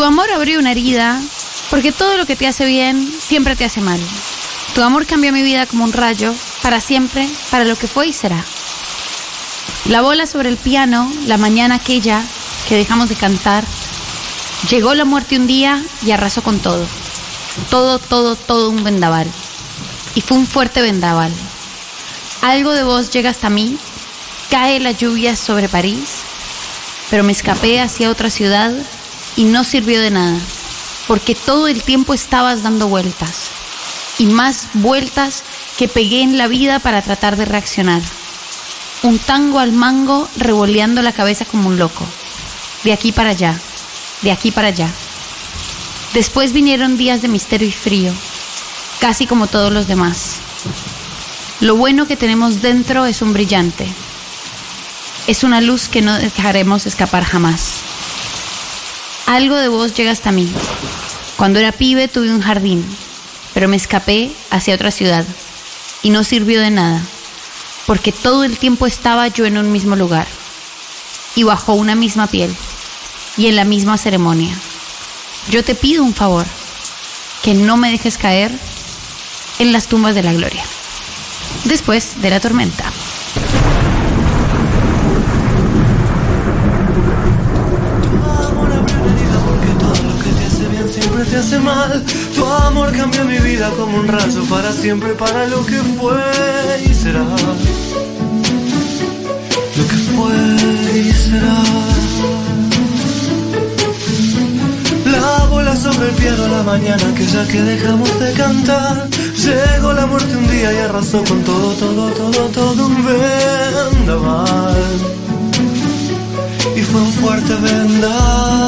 Tu amor abrió una herida porque todo lo que te hace bien siempre te hace mal. Tu amor cambió mi vida como un rayo, para siempre, para lo que fue y será. La bola sobre el piano, la mañana aquella que dejamos de cantar, llegó la muerte un día y arrasó con todo. Todo, todo, todo un vendaval. Y fue un fuerte vendaval. Algo de vos llega hasta mí, cae la lluvia sobre París, pero me escapé hacia otra ciudad y no sirvió de nada, porque todo el tiempo estabas dando vueltas, y más vueltas que pegué en la vida para tratar de reaccionar. Un tango al mango revoleando la cabeza como un loco, de aquí para allá, de aquí para allá. Después vinieron días de misterio y frío, casi como todos los demás. Lo bueno que tenemos dentro es un brillante. Es una luz que no dejaremos escapar jamás. Algo de vos llega hasta mí. Cuando era pibe tuve un jardín, pero me escapé hacia otra ciudad y no sirvió de nada, porque todo el tiempo estaba yo en un mismo lugar y bajo una misma piel y en la misma ceremonia. Yo te pido un favor, que no me dejes caer en las tumbas de la gloria, después de la tormenta. amor abrió una herida porque todo lo que te hace bien siempre te hace mal. Tu amor cambió mi vida como un rayo para siempre, para lo que fue y será. Lo que fue y será. La bola sobre el piano la mañana que ya que dejamos de cantar. Llegó la muerte un día y arrasó con todo, todo, todo, todo un vendaval y fue un fuerte vendaval.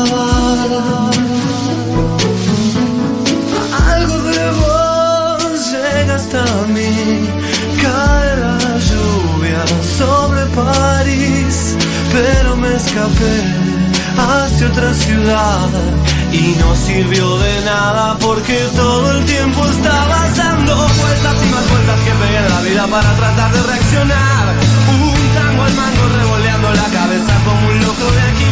Llega hasta mí, cae la lluvia sobre París, pero me escapé hacia otra ciudad y no sirvió de nada porque todo el tiempo estabas dando vueltas y más vueltas que pegué en la vida para tratar de reaccionar. Un tango al mango revoleando la cabeza como un loco de aquí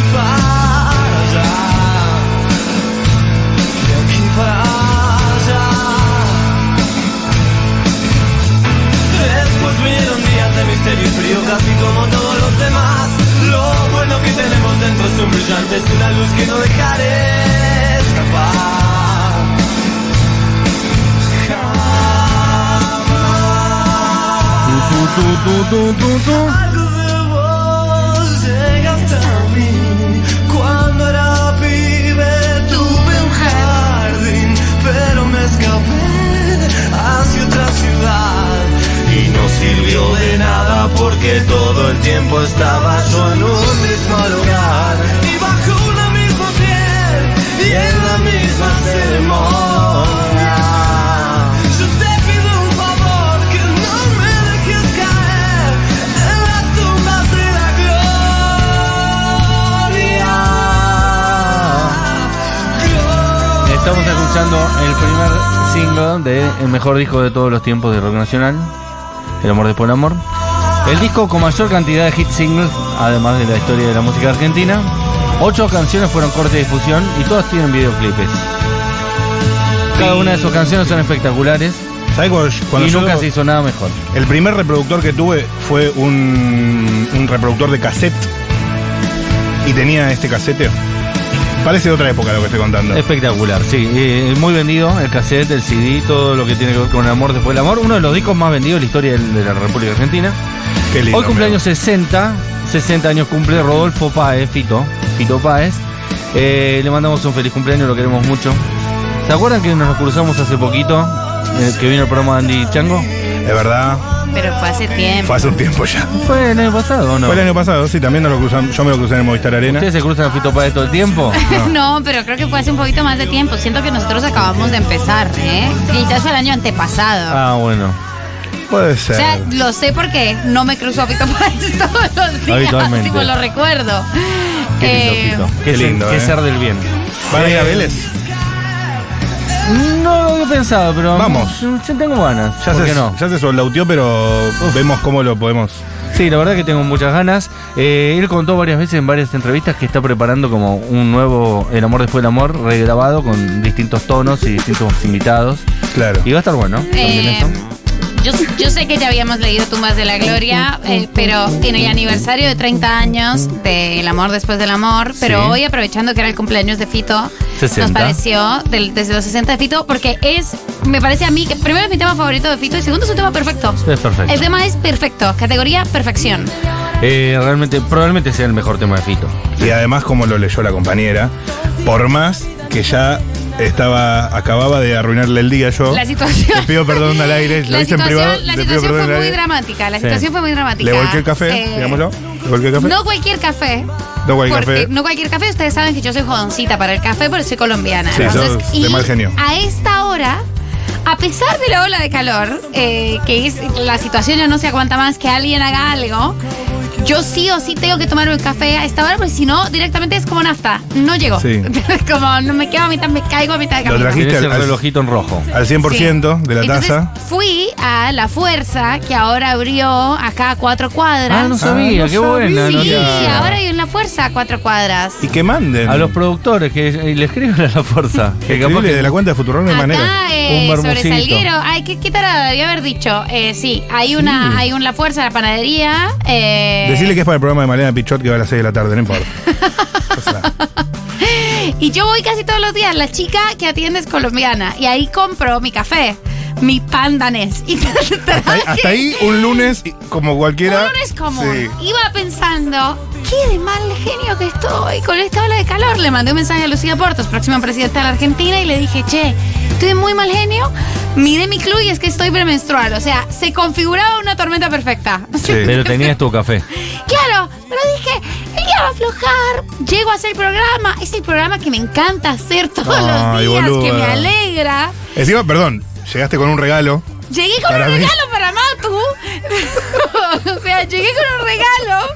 misterio y frío casi como todos los demás. Lo bueno que tenemos dentro es un brillante, es una luz que no dejaré escapar. Algo sirvió de nada porque todo el tiempo estaba yo en un mismo lugar. Y bajo una misma piel y en la misma ceremonia. Yo te pido un favor que no me dejes caer en las tumbas de la gloria. Estamos escuchando el primer single de el mejor disco de todos los tiempos de rock nacional, El amor después del amor. El disco con mayor cantidad de hit singles, además de la historia de la música argentina. Ocho canciones fueron corte de difusión y todas tienen videoclipes. Cada una de sus canciones son espectaculares ¿Sabes cuando, y yo- nunca se hizo nada mejor. El primer reproductor que tuve fue un, un reproductor de cassette. Y tenía este casete. Parece otra época lo que estoy contando. Espectacular, sí. Eh, muy vendido, el cassette, el CD, todo lo que tiene que ver con el amor después del amor. Uno de los discos más vendidos de la historia de la República Argentina. Qué lindo. Hoy cumpleaños 60, 60 años cumple Rodolfo Páez, Fito, Fito Páez. Eh, le mandamos un feliz cumpleaños, lo queremos mucho. ¿Se acuerdan que nos cruzamos hace poquito? eh, que vino el programa de Andy Chango. De verdad, Pero fue hace tiempo. fue hace un tiempo ya. ¿Fue el año pasado o no? Fue el año pasado, sí, también nos lo cruzamos, yo me lo crucé en el Movistar Arena. ¿Ustedes se cruzan a Fito Páez todo el tiempo? No, pero creo que fue hace un poquito más de tiempo. Siento que nosotros acabamos de empezar, ¿eh? Quizás fue el año antepasado. Ah, bueno. Puede O ser. sea, lo sé porque no me cruzo a Fito Páez todos los días. Habitualmente. Tipo, lo recuerdo. Qué lindo, Eh, Fito. Qué, qué ser- lindo, qué eh. ser del bien. ¿Van a ir a Vélez? No lo había pensado, pero. Vamos. Yo tengo ganas. Ya ¿Por se, qué no? ya se pero vemos cómo lo podemos. Sí, la verdad que tengo muchas ganas. Eh, él contó varias veces en varias entrevistas que está preparando como un nuevo El amor después del amor regrabado con distintos tonos y distintos invitados. Claro. Y va a estar bueno. también Eh, eso. Yo, yo sé que ya habíamos leído Tumbas de la Gloria, eh, pero en el aniversario de 30 años de El amor después del amor, pero Sí. hoy aprovechando que era el cumpleaños de Fito, 60. nos pareció del- desde los 60 de Fito, porque es, me parece a mí que primero es mi tema favorito de Fito y segundo es un tema perfecto. Es perfecto. El tema es perfecto, categoría perfección. Eh, realmente, probablemente sea el mejor tema de Fito. Y además, como lo leyó la compañera, por más que ya estaba, acababa de arruinarle el día yo. La situación. Le pido perdón al aire, lo La hice en situación, privado. la situación fue muy aire. dramática. La Sí. situación fue muy dramática. Le volqué el café, Eh, digámoslo. Le volqué el café. No cualquier café. No cualquier café. No cualquier café. Ustedes saben que yo soy jodoncita para el café, pero soy colombiana. Sí, sos de y mal genio. A esta hora, a pesar de la ola de calor, eh, que es la situación ya no se aguanta más que alguien haga algo. Yo sí o sí tengo que tomarme el café a esta hora, porque si no, directamente es como nafta. No llego. Sí. como no me quedo a mitad, me caigo a mitad de Lo camino. trajiste Tienes el al- relojito en rojo. Al 100% de la Entonces, taza. Fui a La Fuerza, que ahora abrió acá a cuatro cuadras. Ah, no sabía, no qué buena. Sí, sabía. ahora hay una fuerza a cuatro cuadras. Y que manden. A los productores que y le escriben a la fuerza. Que capaz que- de la cuenta de Futurock de manera. Eh, Un sobre. Salguero. Ay, qué, qué tarada, debía haber dicho. Eh, sí, hay una, hay un La Fuerza, la panadería. Eh, Decirle que es para el programa de Malena Pichot que va a las 6 de la tarde, no importa. O sea, Y yo voy casi todos los días. La chica que atiende es colombiana. Y ahí compro mi café, mi pan danés. Y hasta, ahí, hasta ahí un lunes como cualquiera. Un lunes común. Sí. Iba pensando, qué de mal genio que estoy con esta ola de calor. Le mandé un mensaje a Lucía Portos, próxima presidenta de la Argentina, y le dije, che, estoy de muy mal genio. Miré mi club y es que estoy premenstrual. O sea, se configuraba una tormenta perfecta. Sí. Pero tenías tu café. Claro, pero dije, el día va a aflojar. Llego a hacer el programa. Es el programa que me encanta hacer todos Ay, los días, boluda. que me alegra. Encima, perdón, llegaste con un regalo. Llegué con Para un mí. regalo para Matu. o sea, llegué con un regalo.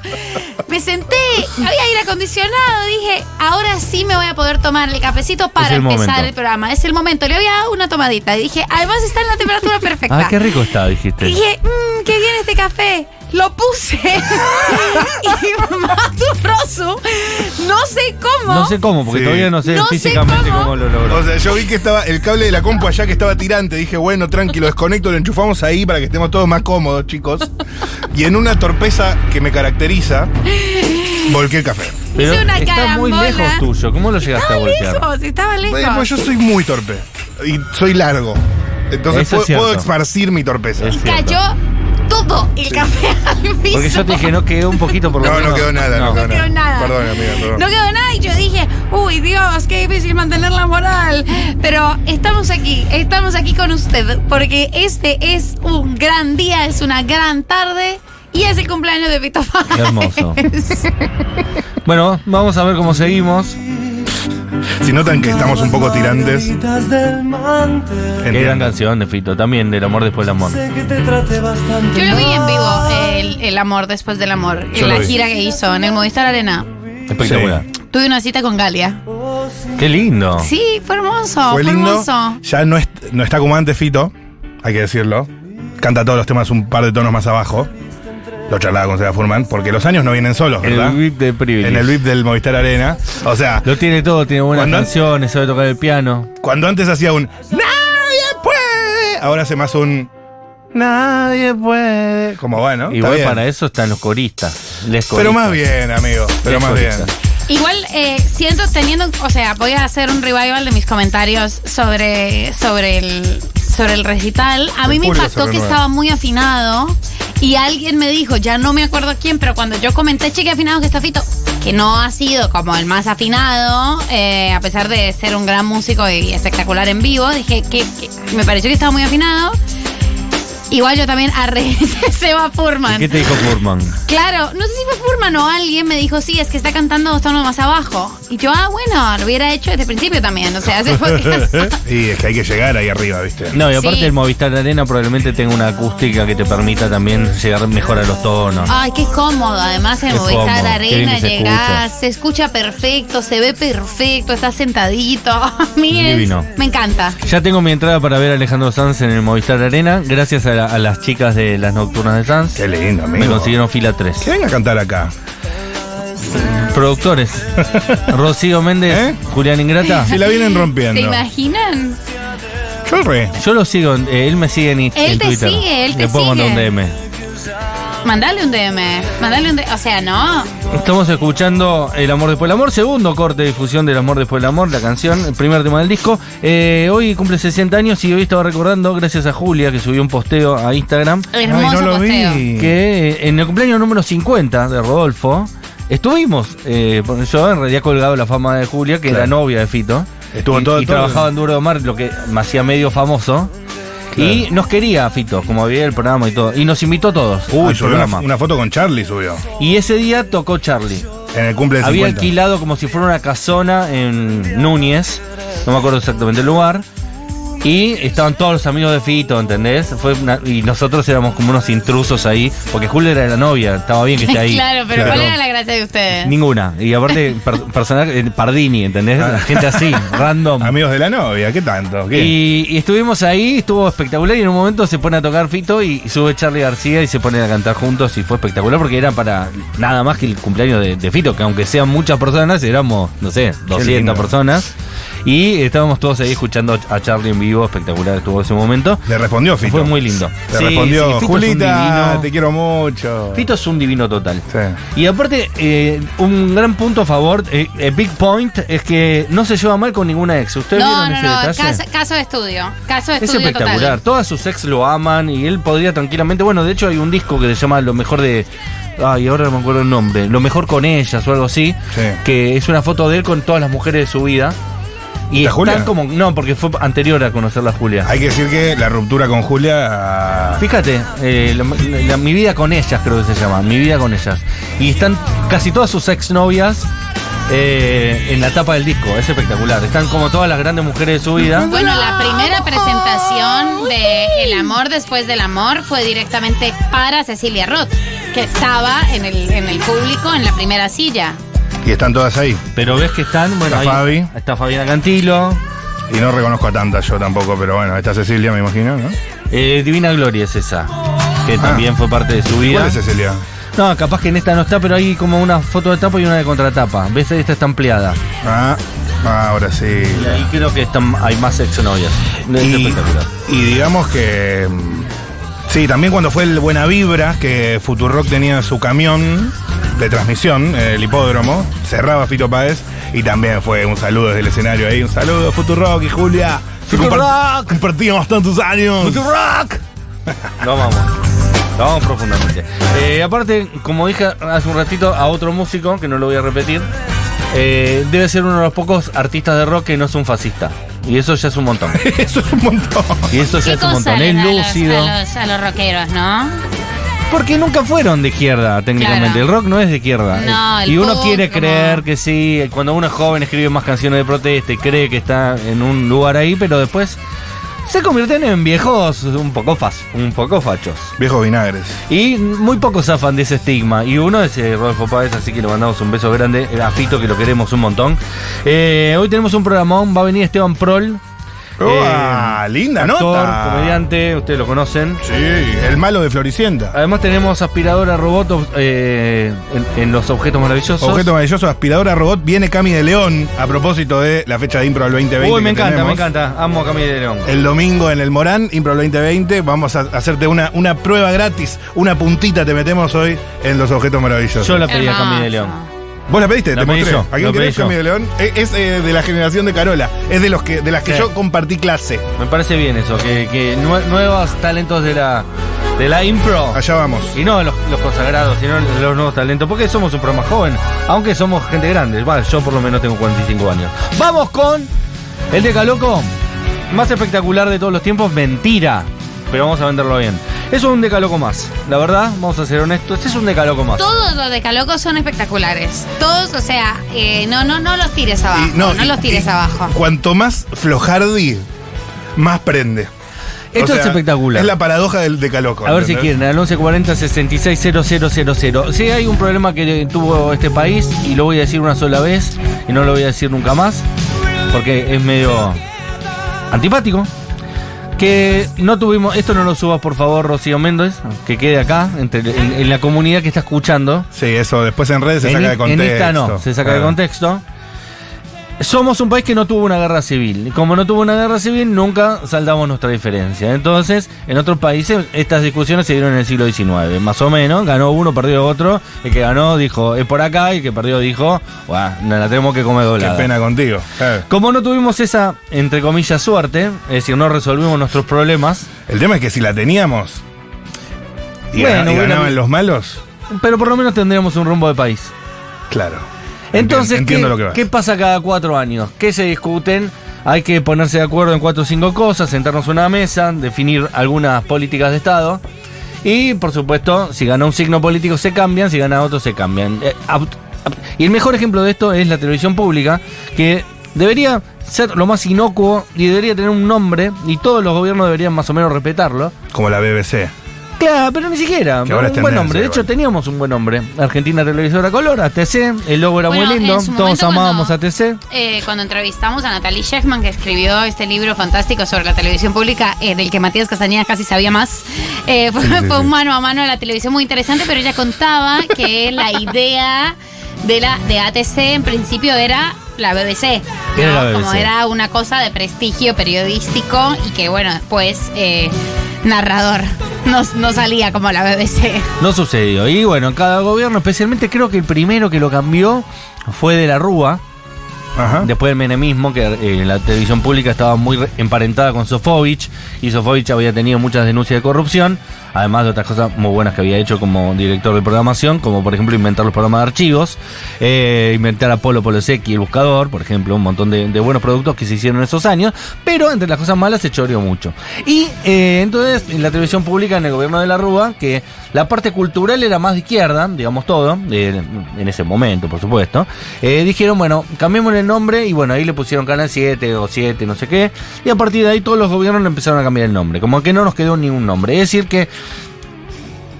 Me senté, había aire acondicionado. Dije, ahora sí me voy a poder tomar el cafecito para el empezar momento. el programa. Es el momento. Le había dado una tomadita. Y dije, además está en la temperatura perfecta. Ah, qué rico está, dijiste. Dije, mmm, qué bien este café. Lo puse. y Matu Rosu, no sé cómo. No sé cómo, porque Sí. todavía no sé No sé físicamente cómo. cómo. lo logró. O sea, yo vi que estaba el cable de la compu allá que estaba tirante. Dije, bueno, tranquilo, desconecto, lo enchufamos ahí para que estemos todos más cómodos, chicos. Y en una torpeza que me caracteriza, volqué el café. Pero Hice una está muy carambola. lejos tuyo. ¿Cómo lo llegaste a Estaba voltear? lejos, estaba lejos. Bueno, pues yo soy muy torpe. Y soy largo. Entonces Eso es puedo, cierto. esparcir mi torpeza. Es y cierto. cayó todo el café al piso. Porque yo te dije, no quedó un poquito por lo No, menos. no quedó nada, no, No. quedó, nada. Perdón, amiga, perdón. No quedó nada y yo dije, uy Dios, qué difícil mantener la moral. Pero estamos aquí, estamos aquí con usted, porque este es un gran día, es una gran tarde y es el cumpleaños de Pito Páez. Hermoso. Bueno, vamos a ver cómo seguimos. Si notan que estamos un poco tirantes. Qué gran canción de Fito, también del amor después del amor. Sé que te trate bastante Yo lo vi en vivo, el, el amor después del amor, Yo en la vi. gira que hizo en el Movistar Arena. Espectacular. Tuve una cita con Galia. Qué lindo. Sí, fue hermoso, Fue fue, lindo. hermoso. Ya no, es- no está como antes Fito, hay que decirlo. Canta todos los temas un par de tonos más abajo. Lo charlaba con Seba Furman, porque los años no vienen solos, ¿verdad? El VIP de Privilege. en el VIP del Movistar Arena. O sea, Lo tiene todo, tiene buenas canciones, sabe tocar el piano. cuando antes hacía un Nadie puede, ahora hace más un Nadie puede. Como bueno, está Igual bien. para eso están los coristas. Les Pero más bien, amigo. Pero Les más bien. Igual eh, siento teniendo, o sea, voy a hacer un revival de mis comentarios sobre, sobre el sobre el recital. A mí me impactó que estaba muy afinado y alguien me dijo, ya no me acuerdo quién, pero cuando yo comenté cheque afinado que está Fito, que no ha sido como el más afinado, eh, a pesar de ser un gran músico y espectacular en vivo, dije que, que me pareció que estaba muy afinado. Igual yo también arre Seba Furman. ¿Qué te dijo Furman? Claro, no sé si fue Furman o alguien me dijo, sí, es que está cantando dos tonos más abajo. Y yo, ah, bueno, lo hubiera hecho desde el principio también. O sea, se fue. y es que hay que llegar ahí arriba, ¿viste? No, y aparte Sí. el Movistar Arena probablemente tenga una acústica que te permita también llegar mejor a los tonos. Ay, qué cómodo. Además, en Qué Movistar cómodo, Arena se llegás, escucha. se escucha perfecto, se ve perfecto, estás sentadito. A mí es- Divino. me encanta. Ya tengo mi entrada para ver a Alejandro Sanz en el Movistar Arena, gracias a, la- a las chicas de las nocturnas de Sanz. Qué lindo, amigo. Me consiguieron fila 3. Que venga a cantar acá. Productores. Rocío Méndez, ¿Eh? Julián Ingrata. Si la vienen ¿Se rompiendo. imaginan? Yo re. Yo lo sigo, eh, él me sigue en, Él en te Twitter. sigue, él te Le puedo mandar un sigue. DM. Mandale un DM. Mandale un DM. O sea, no. Estamos escuchando El amor después del amor, segundo corte de difusión del amor después del amor, la canción, el primer tema del disco. Eh, hoy cumple 60 años y hoy estaba recordando, gracias a Julia, que subió un posteo a Instagram, Hermoso Ay, no lo posteo. vi. que eh, en el cumpleaños número 50 de Rodolfo, estuvimos, eh, yo en realidad colgado la fama de Julia, que Claro. era novia de Fito. Estuvo y, todo- y todo- trabajaba en Duro de Mar, lo que me hacía medio famoso. Y nos quería Fito, como había el programa y todo. Y nos invitó a todos Uy, al subió una, programa. una foto con Charlie, subió. Y ese día tocó Charlie. En el cumple de Había 50. alquilado como si fuera una casona en Núñez, no me acuerdo exactamente el lugar. Y estaban todos los amigos de Fito, ¿entendés? Fue una- y nosotros éramos como unos intrusos ahí, porque Julia era la novia, estaba bien que esté ahí. claro, pero Claro. ¿cuál era la gracia de ustedes? Ninguna. Y aparte, per- personaje, eh, Pardini, ¿entendés? Ah. Gente así, random. Amigos de la novia, ¿qué tanto? ¿Qué? Y, y estuvimos ahí, estuvo espectacular y en un momento se pone a tocar Fito y, y sube Charlie García y se ponen a cantar juntos y fue espectacular porque era para nada más que el cumpleaños de, de Fito, que aunque sean muchas personas, éramos, no sé, 200 lindo. personas. Y estábamos todos ahí escuchando a Charlie en vivo, espectacular estuvo ese momento. Le respondió Fito. Fue muy lindo. Le Sí, respondió, sí, Julita, divino. te quiero mucho. Fito es un divino total. Sí. Y aparte, eh, un gran punto a favor, eh, eh, Big Point, es que no se lleva mal con ninguna ex. ¿Ustedes No, vieron no, ese no. detalle? Caso, caso de estudio. Caso de Es estudio espectacular. total. Todas sus ex lo aman y él podría tranquilamente. Bueno, de hecho hay un disco que se llama Lo mejor de. Ay, ahora no me acuerdo el nombre. Lo mejor con ellas o algo así. Sí. Que es una foto de él con todas las mujeres de su vida. Y ¿Está están Julia? como. No, porque fue anterior a conocerla a Julia. Hay que decir que la ruptura con Julia. Fíjate, eh, la- la- mi vida con ellas creo que se llama, mi vida con ellas. Y están casi todas sus exnovias eh, en la tapa del disco, es espectacular. Están como todas las grandes mujeres de su vida. Bueno, la primera presentación de El amor después del amor fue directamente para Cecilia Roth, que estaba en el, en el público en la primera silla. Y están todas ahí. Pero ves que están, bueno, Está ahí Fabi. está Fabiana Cantilo, Y no reconozco a tantas yo tampoco, pero bueno, está Cecilia, me imagino, ¿no? eh, Divina Gloria es esa, que también fue parte de su vida. Ah. ¿Cuál es Cecilia? No, capaz que en esta no está, pero hay como una foto de tapa y una de contratapa. ¿Ves? Esta está ampliada. Ah, ah, ahora sí. Y ahí creo que están, hay más exnovias. Es Y, espectacular. y digamos que. mm, Sí, también cuando fue el Buena Vibra, que Futurock tenía su camión de transmisión en el hipódromo, cerraba Fito Páez y también fue un saludo desde el escenario ahí. Un saludo, Futurock y Julia. Futurock. compart- Compartíamos tantos años. rock! Lo vamos. Lo vamos profundamente. Eh, aparte, como dije hace un ratito a otro músico, que no lo voy a repetir, eh, debe ser uno de los pocos artistas de rock que no es un fascista. Y eso ya es un montón. Eso es un montón. Y eso ya ¿Qué es un montón. Es lúcido. A los, a los rockeros, ¿no? Porque nunca fueron de izquierda, técnicamente. Claro. El rock no es de izquierda. No, el y uno pop, quiere como- creer que sí, cuando uno es joven escribe más canciones de protesta y cree que está en un lugar ahí, pero después se convierten en viejos un poco fas, un poco fachos. Viejos vinagres. Y muy pocos zafan de ese estigma. Y uno es eh, Rodolfo Páez, así que le mandamos un beso grande a Fito, que lo queremos un montón. Eh, hoy tenemos un programón, va a venir Esteban Prol. ¡Oh, linda actor, nota! comediante, ustedes lo conocen. Sí, el malo de Floricienta. Además tenemos aspiradora robot eh, en, en los objetos maravillosos. Objeto maravilloso, aspiradora robot. Viene Cami de León a propósito de la fecha de Impro del 2020. Uy, me encanta, tenemos. me encanta. Amo a Camila de León. El domingo en el Morán, Impro 2020, vamos a hacerte una, una prueba gratis, una puntita te metemos hoy en los objetos maravillosos. Yo la pedí a. Camila de León. ¿Vos la pediste? La te pedí mostré. yo, ¿A quién la pedí querés, yo. Cami de León? Es, es, eh, de la generación de Carola. Es de los que, de las que Sí. yo compartí clase. Me parece bien eso, que, que nue- nuevos talentos de la, de la impro. Allá vamos. Y no los, los consagrados, sino los nuevos talentos, porque somos un programa joven, aunque somos gente grande. Yo por lo menos tengo 45 años. Vamos con el de Caloco, más espectacular de todos los tiempos, mentira. Pero vamos a venderlo bien. Es un decaloco más. La verdad, vamos a ser honestos, este es un decaloco más. Todos los decalocos son espectaculares. Todos, o sea, eh, no, no, no los tires abajo. Y no y- los tires y abajo. Cuanto más flojardi, más prende. Esto es espectacular. Es la paradoja del decaloco. A ver si quieren, al 1140 660000. Si hay un problema que tuvo este país, y lo voy a decir una sola vez, y no lo voy a decir nunca más, porque es medio antipático, que no tuvimos, esto no lo subas por favor Rocío Méndez, que quede acá, entre, en, en la comunidad que está escuchando. Sí, eso después en redes se en, saca de en contexto. esta no, se saca de Ah. contexto. Somos un país que no tuvo una guerra civil. Y como no tuvo una guerra civil, nunca saldamos nuestra diferencia. Entonces, en otros países, estas discusiones se dieron en el siglo XIX. Más o menos, ganó uno, perdió otro. El que ganó dijo, es por acá. Y el que perdió dijo, "Buah, nos la tenemos que comer Qué doblada. pena contigo. Eh. Como no tuvimos esa, entre comillas, suerte, es decir, no resolvimos nuestros problemas, El tema es que si la teníamos y, Bueno, y ganaban los malos, pero por lo menos tendríamos un rumbo de país. claro. Entonces, entiendo ¿qué, lo que vas. qué pasa cada cuatro años? ¿Qué se discuten? Hay que ponerse de acuerdo en cuatro o cinco cosas, sentarnos a una mesa, definir algunas políticas de Estado. Y, por supuesto, si gana un signo político se cambian, si gana otro se cambian. Eh, Y el mejor ejemplo de esto es la televisión pública, que debería ser lo más inocuo y debería tener un nombre, y todos los gobiernos deberían más o menos respetarlo. Como la BBC. Claro, pero ni siquiera. Que ahora es un buen nombre. De hecho, igual. teníamos un buen nombre. Argentina Televisora Color, ATC. El logo era Bueno, muy lindo. Todos amábamos cuando- ATC. Eh, cuando entrevistamos a Natalie Shechman, que escribió este libro fantástico sobre la televisión pública, eh, del que Matías Castañeda casi sabía más, eh, fue, Sí, sí, fue sí. un mano a mano de la televisión muy interesante, pero ella contaba que la idea de la de ATC en principio era la BBC, ¿no? Era la BBC. como era una cosa de prestigio periodístico y que bueno, después eh, narrador no, no salía como la BBC. No sucedió. Y bueno, cada gobierno, especialmente creo que el primero que lo cambió fue de la Rúa. Ajá. Después del menemismo, que eh, la televisión pública estaba muy re- emparentada con Sofovich, y Sofovich había tenido muchas denuncias de corrupción, además de otras cosas muy buenas que había hecho como director de programación, como por ejemplo inventar los programas de archivos, eh, inventar Apolo Polosecchi, el buscador, por ejemplo, un montón de, buenos productos que se hicieron en esos años, pero entre las cosas malas se choreó mucho. Y eh, entonces en la televisión pública, en el gobierno de la Rúa, que la parte cultural era más de izquierda, digamos todo, eh, en ese momento, por supuesto, eh, dijeron, bueno, cambiémosle el nombre y bueno, ahí le pusieron Canal 7 o 7, no sé qué, y a partir de ahí todos los gobiernos empezaron a cambiar el nombre, como que no nos quedó ningún nombre. Es decir que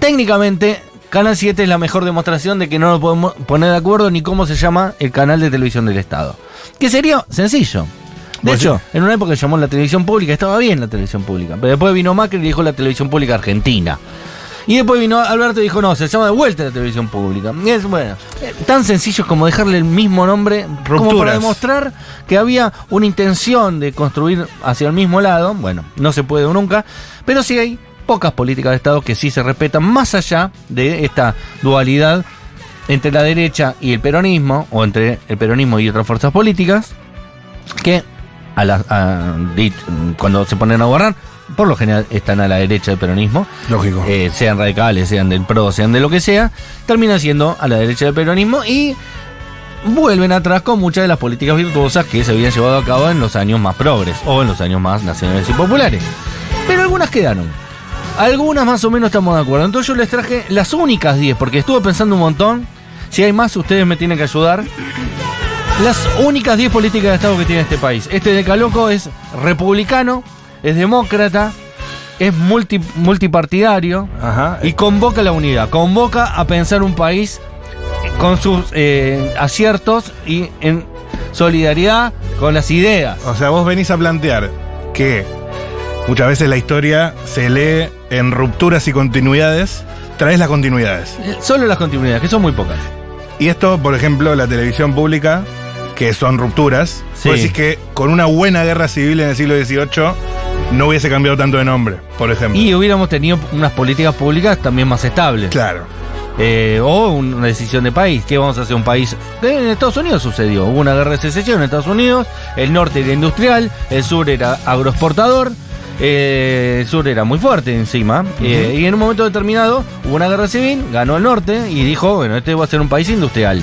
técnicamente Canal 7 es la mejor demostración de que no nos podemos poner de acuerdo ni cómo se llama el canal de televisión del Estado. Que sería sencillo. De hecho, en una época se llamó la televisión pública, estaba bien la televisión pública, pero después vino Macri y dijo la televisión pública argentina. Y después vino Alberto y dijo, no, se llama de vuelta la televisión pública. Y es bueno, eh, tan sencillo como dejarle el mismo nombre, como para Rupturas. demostrar que había una intención de construir hacia el mismo lado. Bueno, no se puede nunca, pero sí hay pocas políticas de Estado que sí se respetan más allá de esta dualidad entre la derecha y el peronismo, o entre el peronismo y otras fuerzas políticas, que a la- a- di- cuando se ponen a gobernar, por lo general están a la derecha del peronismo, Lógico. eh, sean radicales, sean del PRO, sean de lo que sea, terminan siendo a la derecha del peronismo y vuelven atrás con muchas de las políticas virtuosas que se habían llevado a cabo en los años más progres o en los años más nacionales y populares. Pero algunas quedaron. Algunas más o menos estamos de acuerdo. Entonces yo les traje las únicas 10, porque estuve pensando un montón. Si hay más, ustedes me tienen que ayudar. Las únicas 10 políticas de Estado que tiene este país. Este decaloco es republicano, es demócrata, es multi- multipartidario Ajá. y convoca la unidad. Convoca a pensar un país con sus eh, aciertos y en solidaridad con las ideas. O sea, vos venís a plantear que muchas veces la historia se lee en rupturas y continuidades, traes las continuidades. Solo las continuidades, que son muy pocas. Y esto, por ejemplo, la televisión pública, que son rupturas, Sí. vos decís que con una buena guerra civil en el siglo XVIII no hubiese cambiado tanto de nombre, por ejemplo. Y hubiéramos tenido unas políticas públicas también más estables. Claro. Eh, o un- una decisión de país. ¿Qué vamos a hacer un país? Que En Estados Unidos sucedió. Hubo una guerra de secesión en Estados Unidos. El norte era industrial, el sur era agroexportador. Eh, el sur era muy fuerte encima. eh, y en un momento determinado hubo una guerra civil, ganó el norte y dijo, bueno, este va a ser un país industrial.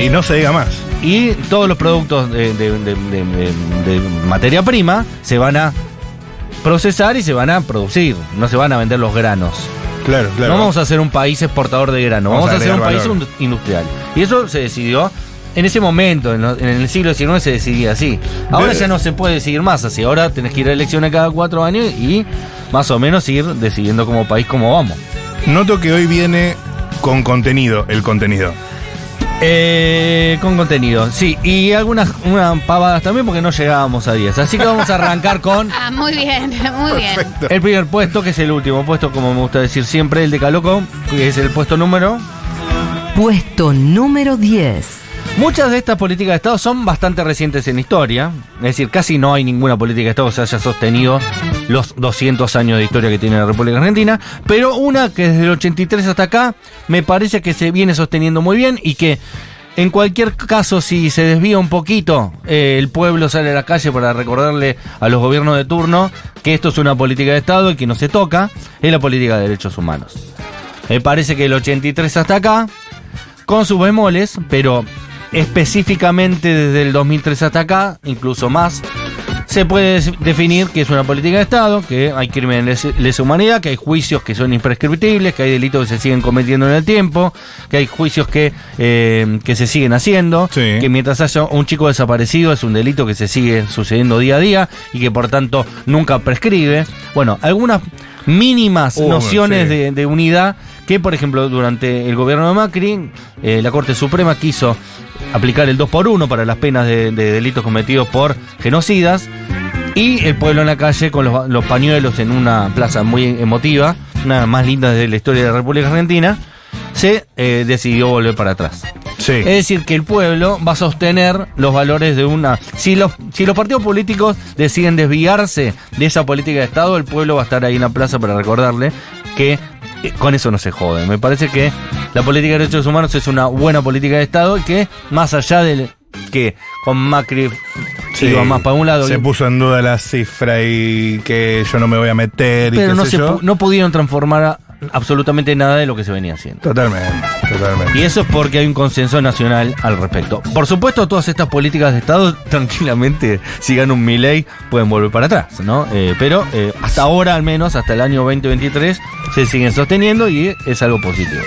Y no se diga más. Y todos los productos de, de- de- de- de- de materia prima se van a procesar y se van a producir, no se van a vender los granos. Claro, claro. No vamos a ser un país exportador de grano, Vamos vamos, a ser un país industrial. Y eso se decidió en ese momento, en, el siglo XIX se decidía así. Ahora De- ya no se puede decidir más así, ahora tenés que ir a elecciones cada cuatro años y más o menos ir decidiendo como país cómo vamos. Noto que hoy viene con contenido, el contenido. Eh, con contenido, sí, y algunas unas pavadas también porque no llegábamos a 10. Así que vamos a arrancar con Ah, muy bien, muy bien. el primer puesto, que es el último puesto, como me gusta decir siempre, el de Caloco, que es el puesto número Puesto número 10. Muchas de estas políticas de Estado son bastante recientes en historia, es decir, casi no hay ninguna política de Estado que se haya sostenido los 200 años de historia que tiene la República Argentina, pero una que desde el 83 hasta acá me parece que se viene sosteniendo muy bien y que en cualquier caso si se desvía un poquito, eh, el pueblo sale a la calle para recordarle a los gobiernos de turno que esto es una política de Estado y que no se toca, es la política de derechos humanos. Me parece que el 83 hasta acá con sus bemoles, pero específicamente desde el 2003 hasta acá, incluso más, se puede definir que es una política de Estado, que hay crímenes de lesa- humanidad, que hay juicios que son imprescriptibles, que hay delitos que se siguen cometiendo en el tiempo, que hay juicios que, eh, que se siguen haciendo, Sí. que mientras haya un chico desaparecido es un delito que se sigue sucediendo día a día y que por tanto nunca prescribe. Bueno, algunas mínimas nociones sí. de, de unidad que, por ejemplo, durante el gobierno de Macri, eh, la Corte Suprema quiso aplicar el 2 por 1 para las penas de, de delitos cometidos por genocidas y el pueblo en la calle con los, los pañuelos en una plaza muy emotiva, una de las más lindas de la historia de la República Argentina, se eh, decidió volver para atrás. Sí. Es decir, que el pueblo va a sostener los valores de una... Si los, si los partidos políticos deciden desviarse de esa política de Estado, el pueblo va a estar ahí en la plaza para recordarle que con eso no se jode. Me parece que la política de derechos humanos es una buena política de Estado y que más allá del que con Macri Sí. iba más para un lado, Se puso en duda la cifra y que yo no me voy a meter y pero qué no, sé se yo. no pudieron transformar a- absolutamente nada de lo que se venía haciendo. Totalmente, totalmente. Y eso es porque hay un consenso nacional al respecto. Por supuesto, todas estas políticas de Estado, tranquilamente, si gana un Milei, pueden volver para atrás, ¿no? Eh, pero eh, hasta ahora, al menos, hasta el año 2023, se siguen sosteniendo y es algo positivo.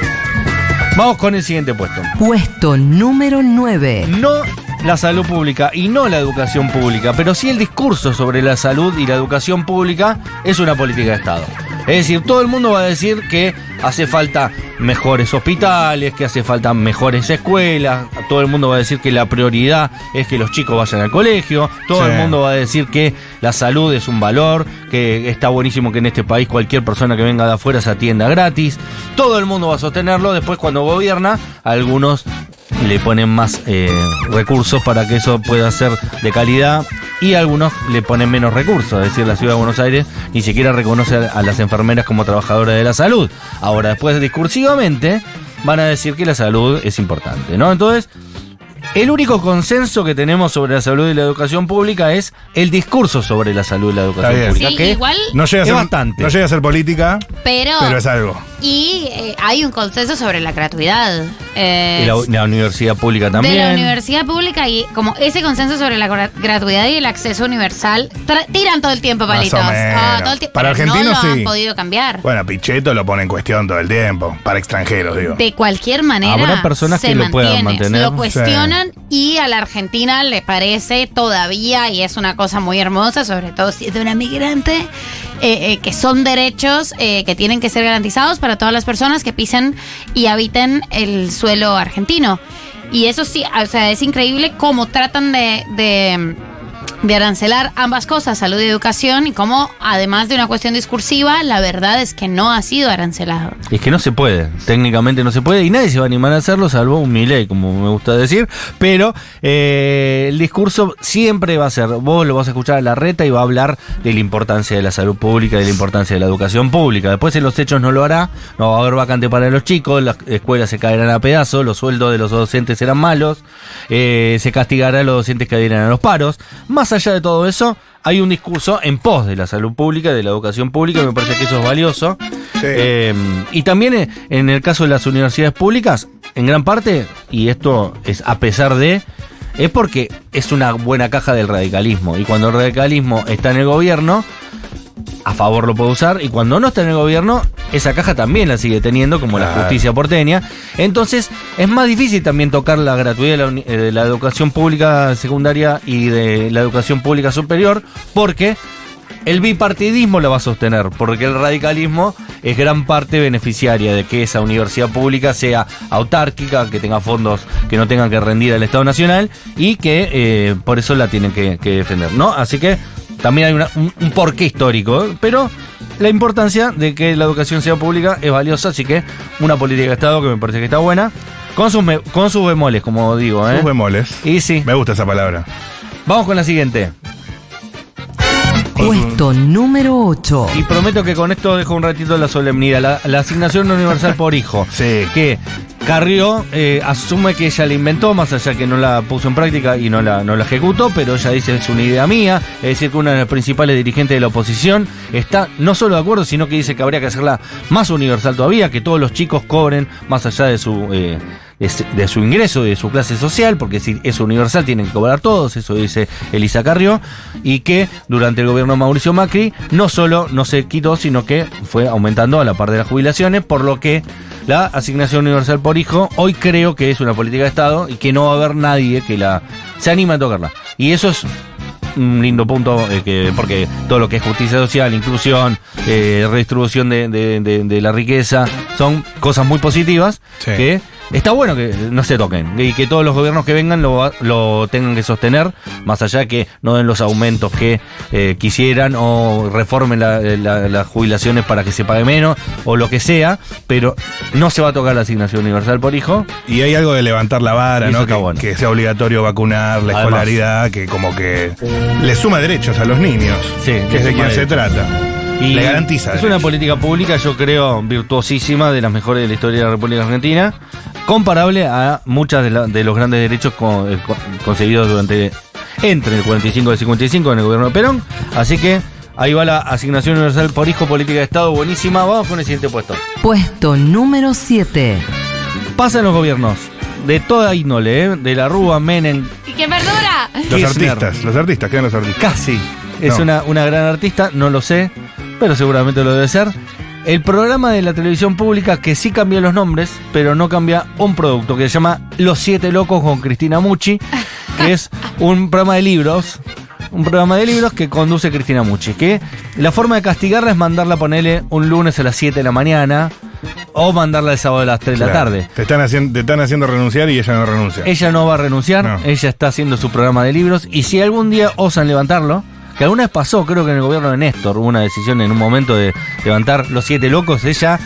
Vamos con el siguiente puesto. Puesto número 9. No la salud pública y no la educación pública, pero sí el discurso sobre la salud y la educación pública es una política de Estado. Es decir, todo el mundo va a decir que hace falta mejores hospitales, que hace falta mejores escuelas, todo el mundo va a decir que la prioridad es que los chicos vayan al colegio, todo Sí. el mundo va a decir que la salud es un valor, que está buenísimo que en este país cualquier persona que venga de afuera se atienda gratis, todo el mundo va a sostenerlo, después cuando gobierna, algunos le ponen más eh, recursos para que eso pueda ser de calidad y algunos le ponen menos recursos, es decir, la ciudad de Buenos Aires ni siquiera reconoce a, las enfermeras como trabajadoras de la salud. Ahora, después discursivamente van a decir que la salud es importante, ¿no? Entonces, el único consenso que tenemos sobre la salud y la educación pública es el discurso sobre la salud y la educación pública, Sí, que igual, No llega, a Es ser, bastante. no llega a ser política, pero, pero es algo. Y eh, hay un consenso sobre la gratuidad. Eh, y la, la universidad pública también. De la universidad pública y como ese consenso sobre la gra- gratuidad y el acceso universal tra- tiran todo el tiempo Más o palitos. menos. Ah, todo el tiempo. Para argentinos, no lo sí. han podido cambiar. Bueno, Pichetto lo pone en cuestión todo el tiempo. Para extranjeros, digo. De cualquier manera, Habrá personas se que lo puedan mantener. Lo cuestionan y a la Argentina le parece todavía, y es una cosa muy hermosa, sobre todo si es de una migrante, eh, eh, que son derechos eh, que tienen que ser garantizados para todas las personas que pisen y habiten el suelo argentino. Y eso sí, o sea, es increíble cómo tratan de, de, de arancelar ambas cosas, salud y educación, y cómo, además de una cuestión discursiva, la verdad es que no ha sido arancelado. Es que no se puede, técnicamente no se puede, y nadie se va a animar a hacerlo, salvo un Milei, como me gusta decir. Pero eh, el discurso siempre va a ser, vos lo vas a escuchar a la reta y va a hablar de la importancia de la salud pública y de la importancia de la educación pública. Después en los hechos no lo hará, no va a haber vacante para los chicos, las escuelas se caerán a pedazos, los sueldos de los docentes serán malos, eh, se castigará a los docentes que adhieran a los paros. Más allá de todo eso, hay un discurso en pos de la salud pública de la educación pública, me parece que eso es valioso. Eh, y también eh, en el caso de las universidades públicas, en gran parte, y esto es a pesar de, es porque es una buena caja del radicalismo. Y cuando el radicalismo está en el gobierno, a favor lo puede usar y cuando no está en el gobierno, esa caja también la sigue teniendo, como la justicia porteña. Entonces, es más difícil también tocar la gratuidad de la, eh, de la educación pública secundaria y de la educación pública superior, porque el bipartidismo lo va a sostener, porque el radicalismo es gran parte beneficiaria de que esa universidad pública sea autárquica, que tenga fondos que no tengan que rendir al Estado Nacional y que eh, por eso la tienen que, que defender, ¿no? Así que también hay una- un, un porqué histórico, ¿eh? pero la importancia de que la educación sea pública es valiosa, así que una política de Estado que me parece que está buena, con sus, con sus bemoles, como digo, ¿eh? Sus bemoles. Y sí, Me gusta esa palabra. vamos con la siguiente. Puesto número 8. Y prometo que con esto dejo un ratito la solemnidad. La, la asignación universal por hijo. Sí. Que Carrió eh, asume que ella la inventó, más allá que no la puso en práctica y no la, no la ejecutó, pero ella dice es una idea mía. Es decir, que una de las principales dirigentes de la oposición está no solo de acuerdo, sino que dice que habría que hacerla más universal todavía, que todos los chicos cobren más allá de su. eh, de su- de su ingreso, de su clase social, porque si es universal tienen que cobrar todos, eso dice Elisa Carrió, y que durante el gobierno de Mauricio Macri no solo no se quitó, sino que fue aumentando a la par de las jubilaciones, por lo que la asignación universal por hijo hoy creo que es una política de Estado y que no va a haber nadie que la se anime a tocarla. Y eso es un lindo punto, eh, que, porque todo lo que es justicia social, inclusión, eh, redistribución de, de- de- de la riqueza, son cosas muy positivas Sí. que está bueno que no se toquen y que todos los gobiernos que vengan lo, lo tengan que sostener, más allá que no den los aumentos que eh, quisieran o reformen la- la- las jubilaciones para que se pague menos o lo que sea, pero no se va a tocar la asignación universal por hijo. Y hay algo de levantar la vara, ¿no? Que, bueno. que sea obligatorio vacunar, la Además. escolaridad, que como que le suma derechos a los niños. Sí, que es de quien se trata. Y le garantiza. Es una política pública, yo creo, virtuosísima, de las mejores de la historia de la República Argentina, comparable a muchas de, la- de los grandes derechos co- eh, co- conseguidos durante entre el 45 y el 55 en el gobierno de Perón. Así que ahí va la asignación universal por hijo, política de Estado, buenísima. Vamos con el siguiente puesto. Puesto número 7. Pasan los gobiernos de toda índole, ¿eh? de la Rúa, Menem, ¡Y qué verdura! Los Kirchner. artistas, los artistas, quedan los artistas. Casi. Es No. una, una gran artista, no lo sé, pero seguramente lo debe ser. El programa de la televisión pública que sí cambia los nombres, pero no cambia un producto que se llama Los Siete Locos con Cristina Mucci, que es un programa de libros. Un programa de libros que conduce Cristina Mucci. Que la forma de castigarla es mandarla a ponerle un lunes a las 7 de la mañana o mandarla el sábado a las 3 de la tarde. Te están, haciendo, te están haciendo renunciar y ella no renuncia. Ella no va a renunciar, No. ella está haciendo su programa de libros y si algún día osan levantarlo, que alguna vez pasó, creo que en el gobierno de Néstor hubo una decisión en un momento de levantar los siete locos, ella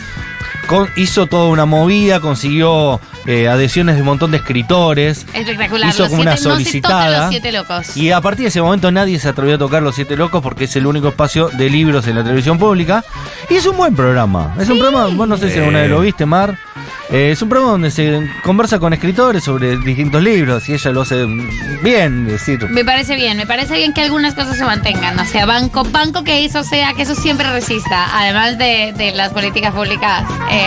con- hizo toda una movida, consiguió eh, adhesiones de un montón de escritores. Espectacular. Hizo los como una siete- no se solicitada. tocan los siete locos. Y a partir de ese momento nadie se atrevió a tocar Los Siete Locos porque es el único espacio de libros en la televisión pública. Y es un buen programa. Es un programa, vos no sé si alguna vez lo viste, Mar. Eh, es un programa donde se conversa con escritores sobre distintos libros y ella lo hace bien, decir. Me parece bien, me parece bien que algunas cosas se mantengan. O sea, banco, banco que eso sea, que eso siempre resista. Además de, de las políticas públicas eh,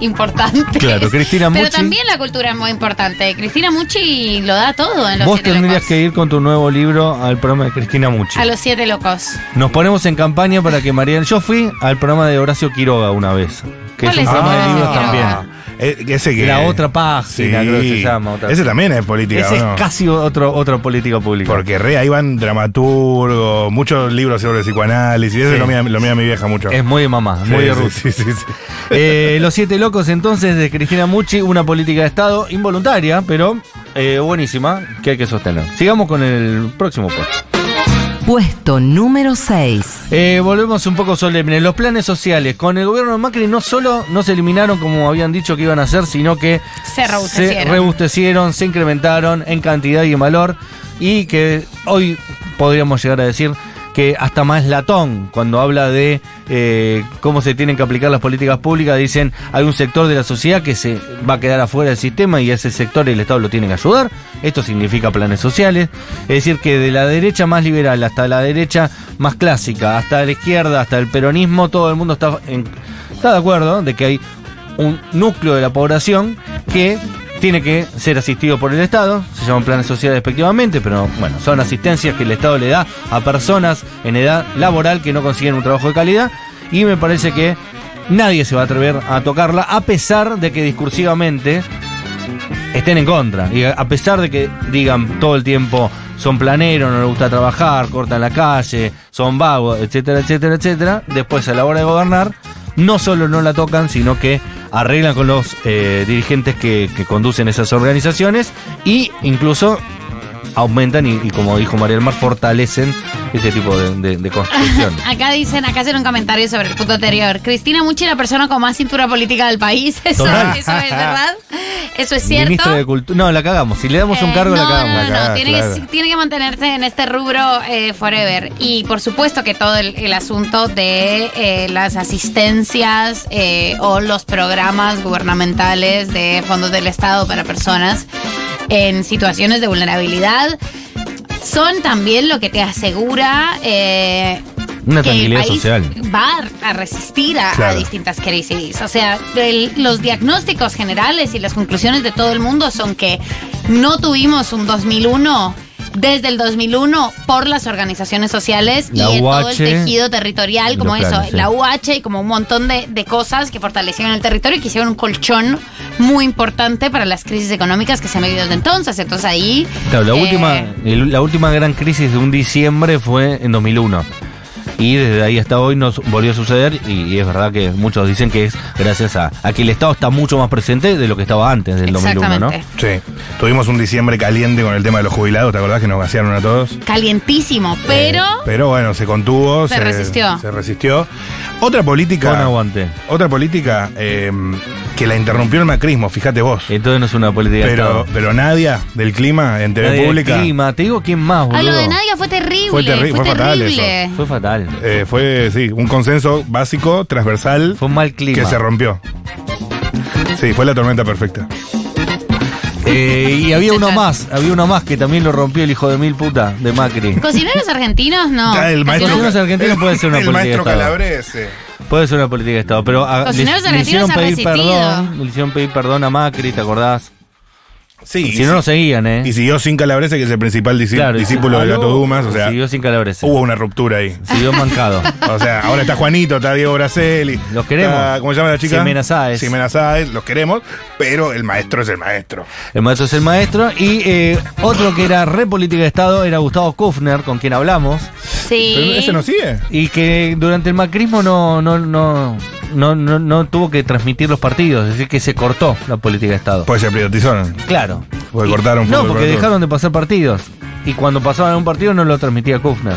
importantes. Claro, Cristina Pero Mucci. también la cultura es muy importante. Cristina Mucci lo da todo en los Vos siete tendrías locos. que ir con tu nuevo libro al programa de Cristina Mucci. A los siete locos. Nos ponemos en campaña para que Mariana. Yo fui al programa de Horacio Quiroga una vez. Que es ¿Cuál un programa de libros Quiroga? también. Eh, ese que, La otra página, creo que se llama, otra- Ese también es política, Ese ¿o no? es casi otro, otra política pública. Porque re, ahí van dramaturgos, muchos libros sobre psicoanálisis. Eso Sí. lo mía, lo mía mi vieja mucho. Es muy de mamá, Sí, muy de sí. Eh, Los Siete Locos, entonces, de Cristina Mucci, una política de Estado involuntaria, pero eh, buenísima, que hay que sostener. Sigamos con el próximo puesto. Puesto número 6. Eh, volvemos un poco solemnes. Los planes sociales. Con el gobierno de Macri no solo no se eliminaron como habían dicho que iban a hacer, sino que Se robustecieron. se rebustecieron, se incrementaron en cantidad y en valor. Y que hoy podríamos llegar a decir que hasta más latón, cuando habla de eh, cómo se tienen que aplicar las políticas públicas, dicen hay un sector de la sociedad que se va a quedar afuera del sistema y ese sector el Estado lo tiene que ayudar. Esto significa planes sociales. Es decir, que de la derecha más liberal hasta la derecha más clásica, hasta la izquierda, hasta el peronismo, todo el mundo está, en- está de acuerdo de que hay un núcleo de la población que tiene que ser asistido por el Estado, se llaman planes sociales respectivamente, pero bueno, son asistencias que el Estado le da a personas en edad laboral que no consiguen un trabajo de calidad y me parece que nadie se va a atrever a tocarla a pesar de que discursivamente estén en contra. Y a pesar de que digan todo el tiempo son planeros, no les gusta trabajar, cortan la calle, son vagos, etcétera, etcétera, etcétera, después a la hora de gobernar, no solo no la tocan, sino que arreglan con los eh, dirigentes que, que conducen esas organizaciones y incluso aumentan y, y como dijo María Mar, fortalecen ese tipo de, de- de construcción. Acá dicen, acá hacen un comentario sobre el punto anterior. Cristina Muchi, la persona con más cintura política del país. Eso, Total. eso es verdad. Eso es cierto. Ministro de Cultura. No, la cagamos. Si le damos un Eh, cargo, la no, cagamos. No, no, tiene, claro. que, tiene que mantenerse en este rubro eh, forever. Y por supuesto que todo el, el asunto de eh, las asistencias eh, o los programas gubernamentales de fondos del Estado para personas en situaciones de vulnerabilidad son también lo que te asegura eh, Una que el tranquilidad país social. va a resistir a, distintas crisis. O sea, el- los diagnósticos generales y las conclusiones de todo el mundo son que no tuvimos un 2001 desde el 2001 por las organizaciones sociales La y en todo el tejido territorial, como eso, planes, sí. la UH y como un montón de, de cosas que fortalecieron el territorio y que hicieron un colchón muy importante para las crisis económicas que se han vivido desde entonces. Entonces ahí... Claro, la eh, última, el- la última gran crisis de un diciembre fue en 2001. Y desde ahí hasta hoy nos volvió a suceder y, y es verdad que muchos dicen que es gracias a, a que el Estado está mucho más presente de lo que estaba antes del 2001, ¿no? Sí. Tuvimos un diciembre caliente con el tema de los jubilados, ¿te acordás que nos vaciaron a todos? Calientísimo, pero... Eh, pero bueno, se contuvo. Se resistió. Se resistió. Otra política. Con aguante. Otra política eh, que la interrumpió el macrismo, fíjate vos. Entonces no es una política de Pero, Estado. pero Nadia del clima en TV Nadie del pública. clima. Te digo quién más, boludo. Ah, lo de Nadia fue terrible. Fue terri- fue fatal terrible. Fue fatal. eh, fue, sí, un consenso básico, transversal, Fue un mal clima. que se rompió. Sí, fue la tormenta perfecta. Eh, y había uno más, había uno más que también lo rompió el hijo de mil puta de Macri. Cocineros argentinos, no. Ah, el maestro, Cocineros argentinos puede ser una el política maestro de Estado. Calabrese. Puede ser una política de Estado, pero a- le, Cocineros le argentinos hicieron pedir perdón, le hicieron pedir perdón a Macri, ¿te acordás? Sí, si no lo seguían, ¿eh? y siguió sin Calabrese, que es el principal disci- Claro, y discípulo del Gato Dumas. O sea, Siguió sin calabrese. hubo una ruptura ahí. Siguió mancado. O sea, ahora está Juanito, está Diego Braceli. Los queremos. está- ¿Cómo se llama la chica? Ximena Sáez. Ximena Sáez, los queremos, pero el maestro es el maestro. El maestro es el maestro. Y eh, otro que era re política de Estado era Gustavo Kufner, con quien hablamos. Sí. ¿Pero ese no sigue? Y que durante el macrismo no, no, no, no, no, no tuvo que transmitir los partidos, es decir, que se cortó la política de Estado. Pues se privatizaron. Claro. Porque Y- cortaron No, porque dejaron de pasar partidos. Y cuando pasaban un partido no lo transmitía Kufner.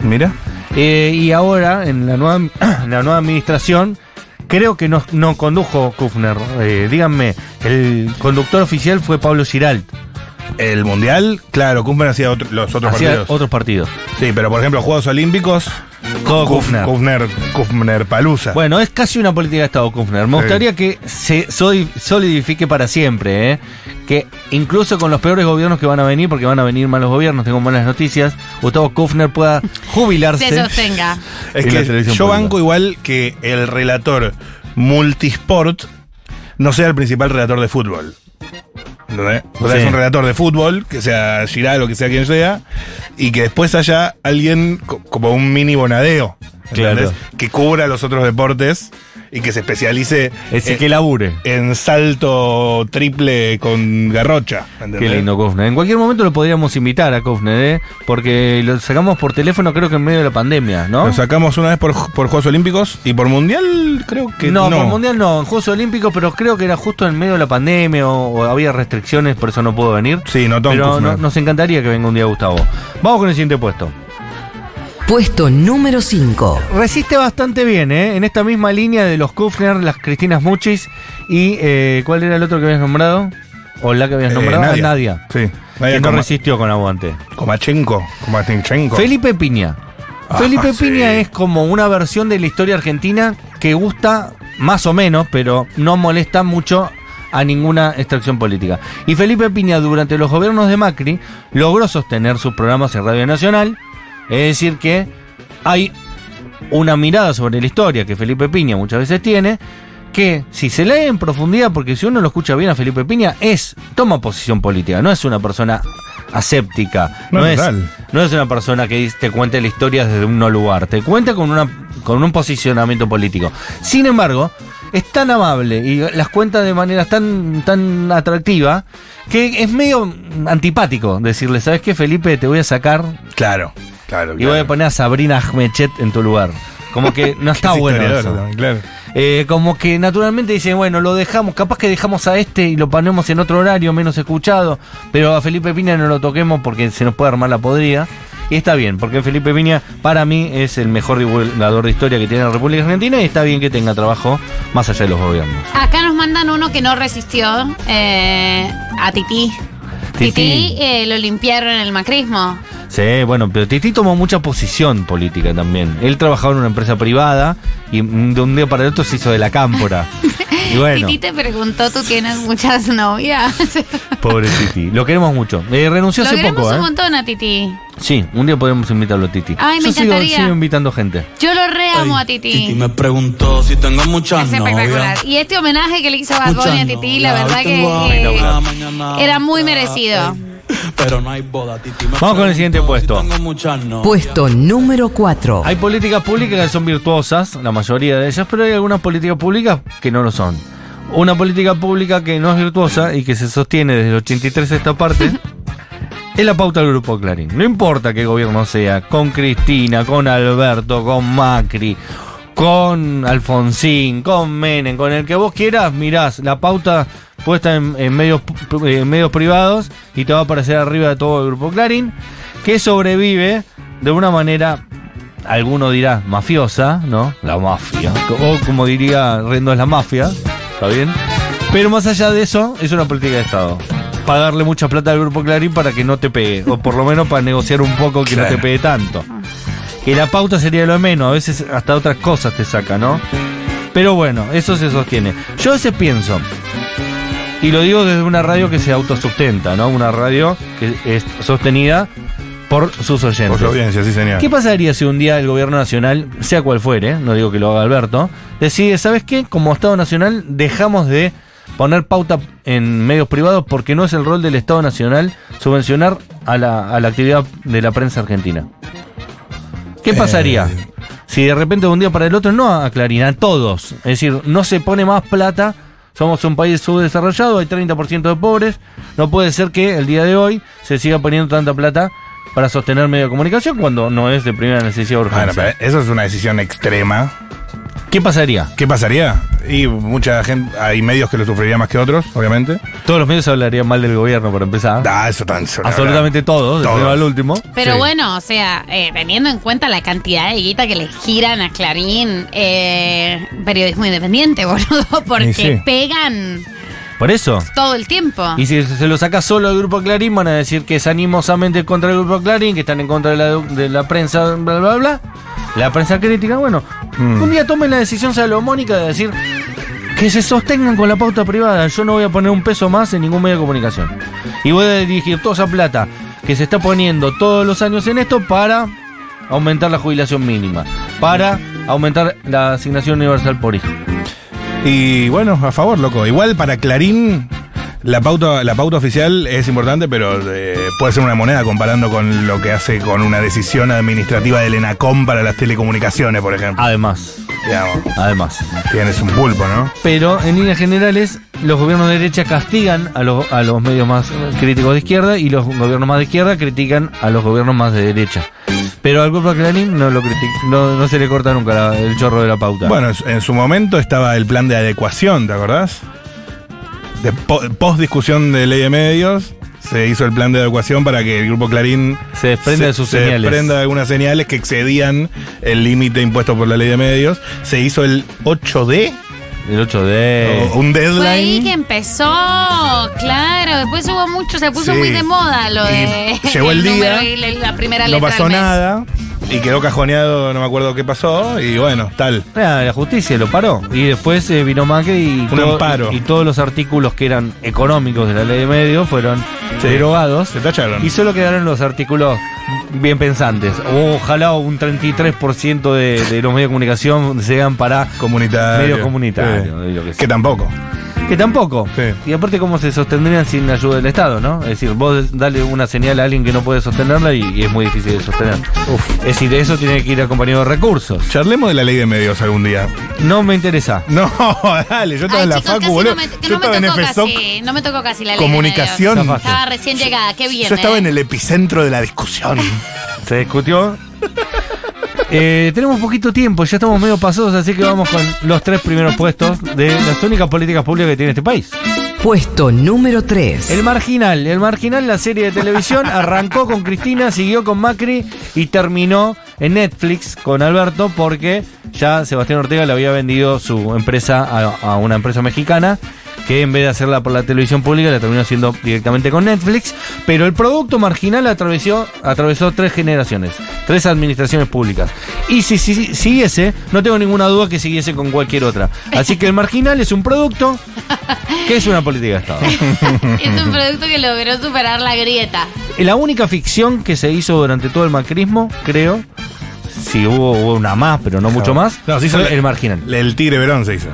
Mira. Eh, y ahora, en la nueva, en la nueva administración, creo que no, no condujo Kufner. Eh, díganme, el conductor oficial fue Pablo Giralt. El Mundial, claro, Kufner hacía otro- los otros Hacía partidos. otros partidos. Sí, pero por ejemplo, Juegos Olímpicos, Todo Kuf- Kufner. Kufner, Kufner Palusa. Bueno, es casi una política de Estado, Kufner. Me Sí. gustaría que se soli- solidifique para siempre, ¿eh? Que incluso con los peores gobiernos que van a venir, porque van a venir malos gobiernos, tengo buenas noticias, Gustavo Kufner pueda jubilarse. Se sostenga. Es que yo pública. banco igual que el relator multisport no sea el principal relator de fútbol. ¿Entendés? O sea, Sí. es un relator de fútbol, que sea Giral o que sea quien sea, y que después haya alguien co- como un mini bonadeo, ¿entendés? Claro. Que cubra los otros deportes y que se especialice Es en, que labure. en salto triple con garrocha. Qué ¿entendés? lindo Kufner. En cualquier momento lo podríamos invitar a Kufner, ¿eh? Porque lo sacamos por teléfono creo que en medio de la pandemia, ¿no? Lo sacamos una vez por, por Juegos Olímpicos y por Mundial creo que no, no. por Mundial no, en Juegos Olímpicos, pero creo que era justo en medio de la pandemia o, o había restricciones, por eso no pudo venir. Sí, no Tom Pero no- nos encantaría que venga un día Gustavo. Vamos con el siguiente puesto. Puesto número 5. Resiste bastante bien, ¿eh? En esta misma línea de los Kufner, las Cristinas Muchis y eh, ¿cuál era el otro que habías nombrado? ¿O la que habías Eh, nombrado? Nadia. Ah, Nadia. Sí. Nadia que no resistió con aguante. Komachenko, Komatinchenko. Felipe Piña. Ah, Felipe sí. Piña es como una versión de la historia argentina que gusta más o menos, pero no molesta mucho a ninguna extracción política. Y Felipe Piña durante los gobiernos de Macri logró sostener sus programas en Radio Nacional, es decir que hay una mirada sobre la historia que Felipe Piña muchas veces tiene, que si se lee en profundidad, porque si uno lo escucha bien a Felipe Piña, es, toma posición política, no es una persona aséptica, No, no, es, no es una persona que te cuente la historia desde un no lugar, te cuenta con, una, con un posicionamiento político. Sin embargo, es tan amable y las cuenta de manera tan, tan atractiva que es medio antipático decirle, ¿sabes qué, Felipe? Te voy a sacar Claro, claro. y voy a poner a Sabrina Ahmechet en tu lugar. Como que no está Es bueno eso. también, claro. Eh, como que naturalmente dicen, bueno, lo dejamos, capaz que dejamos a este y lo ponemos en otro horario menos escuchado, pero a Felipe Piña no lo toquemos porque se nos puede armar la podrida. Y está bien, porque Felipe Piña para mí es el mejor divulgador de historia que tiene la República Argentina y está bien que tenga trabajo más allá de los gobiernos. Acá nos mandan uno que no resistió eh, a Tití. Tití. Tití eh, lo limpiaron en el macrismo. Sí, bueno, pero Titi tomó mucha posición política también. Él trabajaba en una empresa privada y mm, de un día para el otro se hizo de la cámpora. Y bueno, Tití te preguntó, ¿tú tienes muchas novias? pobre Titi. Lo queremos mucho. Eh, renunció Lo hace queremos poco, un ¿eh? montón a Titi. Sí, un día podemos invitarlo a Titi. Ay, me Yo sigo, encantaría. sigo invitando gente. Yo lo reamo a Titi. Titi me preguntó si tengo muchas Es espectacular. novias. Y este homenaje que le hizo Bad Bunny a Titi, la novias. verdad que tengo eh, era muy merecido. Pero no hay boda, Titi me Vamos con el siguiente puesto. si tengo muchas novias. Puesto número 4. Hay políticas públicas que son virtuosas, la mayoría de ellas, pero hay algunas políticas públicas que no lo son. Una política pública que no es virtuosa y que se sostiene desde el 83 a esta parte es la pauta del Grupo Clarín. No importa qué gobierno sea, con Cristina, con Alberto, con Macri, con Alfonsín, con Menem, con el que vos quieras, mirás la pauta puesta en, en medios, en medios privados y te va a aparecer arriba de todo el Grupo Clarín, que sobrevive de una manera, alguno dirá, mafiosa, ¿no? La mafia. O como diría Rendo, es la mafia, ¿está bien? Pero más allá de eso, es una política de Estado. Pagarle mucha plata al Grupo Clarín para que no te pegue, o por lo menos para negociar un poco que no te pegue tanto. Que la pauta sería lo menos, a veces hasta otras cosas te saca, ¿no? Pero bueno, eso se sostiene. Yo a veces pienso, y lo digo desde una radio que se autosustenta, ¿no? Una radio que es sostenida por sus oyentes. Por su audiencia, sí, señor. ¿Qué pasaría si un día el gobierno nacional, sea cual fuere, no digo que lo haga Alberto, decide, ¿sabes qué? Como Estado Nacional dejamos de poner pauta en medios privados porque no es el rol del Estado Nacional subvencionar a la, a la actividad de la prensa argentina? ¿Qué pasaría? Eh. Si de repente de un día para el otro, no a Clarín, a todos. Es decir, no se pone más plata, somos un país subdesarrollado, hay 30% de pobres, no puede ser que el día de hoy se siga poniendo tanta plata para sostener medio de comunicación cuando no es de primera necesidad o Bueno, eso es una decisión extrema. ¿Qué pasaría? ¿Qué pasaría? Y mucha gente, hay medios que lo sufrirían más que otros, obviamente. Todos los medios hablarían mal del gobierno, para empezar. Ah, eso tan eso, Absolutamente todos, Todos. al último. Pero Sí. bueno, o sea, eh, teniendo en cuenta la cantidad de guita que le giran a Clarín, eh, periodismo independiente, boludo, porque sí. pegan Por eso. todo el tiempo. Y si se lo saca solo el grupo Clarín, van a decir que es animosamente contra el grupo Clarín, que están en contra de la, de la prensa, bla, bla, bla. La prensa crítica, bueno, Mm. un día tomen la decisión salomónica de decir que se sostengan con la pauta privada. Yo no voy a poner un peso más en ningún medio de comunicación. Y voy a dirigir toda esa plata que se está poniendo todos los años en esto para aumentar la jubilación mínima, para aumentar la asignación universal por hijo. Y bueno, a favor, loco. Igual para Clarín, la pauta, la pauta oficial es importante, pero eh, puede ser una moneda comparando con lo que hace con una decisión administrativa del ENACOM para las telecomunicaciones, por ejemplo. Además, Digamos, además. tienes un pulpo, ¿no? Pero en líneas generales, los gobiernos de derecha castigan a los, a los medios más críticos de izquierda y los gobiernos más de izquierda critican a los gobiernos más de derecha. Pero al grupo Clarín no, lo no, no se le corta nunca la- el chorro de la pauta. Bueno, en su momento estaba el plan de adecuación, ¿te acordás? De po- post discusión de ley de medios, se hizo el plan de adecuación para que el grupo Clarín se desprende de sus se señales. desprenda de algunas señales que excedían el límite impuesto por la ley de medios. Se hizo el 8D, El 8D. o un Fue ahí deadline. que empezó, claro. Después hubo mucho, se puso Sí. muy de moda lo Y de. llegó el día, número y la- primera no letra pasó nada. Y quedó cajoneado, no me acuerdo qué pasó, y bueno, tal. Ah, La justicia lo paró. Y después eh, vino Macri y, Un todo- amparo. y todos los artículos que eran económicos de la ley de medios fueron Sí. derogados. Se tacharon. Y solo quedaron los artículos bien pensantes. Ojalá un 33% de, de los medios de comunicación sean para Comunitario. medios comunitarios. Sí. y lo que sea. Que tampoco. Que tampoco. Sí. Y aparte, ¿cómo se sostendrían sin la ayuda del Estado, no? Es decir, vos dale una señal a alguien que no puede sostenerla y, y es muy difícil de sostener. Es decir, eso tiene que ir acompañado de recursos. Charlemos de la ley de medios algún día. No me interesa. No, dale, yo estaba Ay, en la chicos, facu, casi boludo. no me, que yo no me estaba en tocó FSOC. casi, no me tocó casi la ley de Comunicación. medios. Estaba recién llegada, qué bien. Yo estaba ¿eh? en el epicentro de la discusión. Se discutió. Eh, tenemos poquito tiempo, ya estamos medio pasados, así que vamos con los tres primeros puestos de las únicas políticas públicas que tiene este país. Puesto número 3. El Marginal. El Marginal, la serie de televisión, arrancó con Cristina, siguió con Macri y terminó en Netflix con Alberto porque ya Sebastián Ortega le había vendido su empresa a, a una empresa mexicana que en vez de hacerla por la televisión pública la terminó haciendo directamente con Netflix. Pero el producto Marginal atravesó, atravesó tres generaciones, tres administraciones públicas. Y si, si- si siguiese, no tengo ninguna duda que siguiese con cualquier otra. Así que el Marginal es un producto que es una política de Estado. Es un producto que logró superar la grieta. La única ficción que se hizo durante todo el macrismo, creo, si hubo, hubo una más, pero no mucho más, No, se hizo la- el marginal. El Tigre Verón se hizo.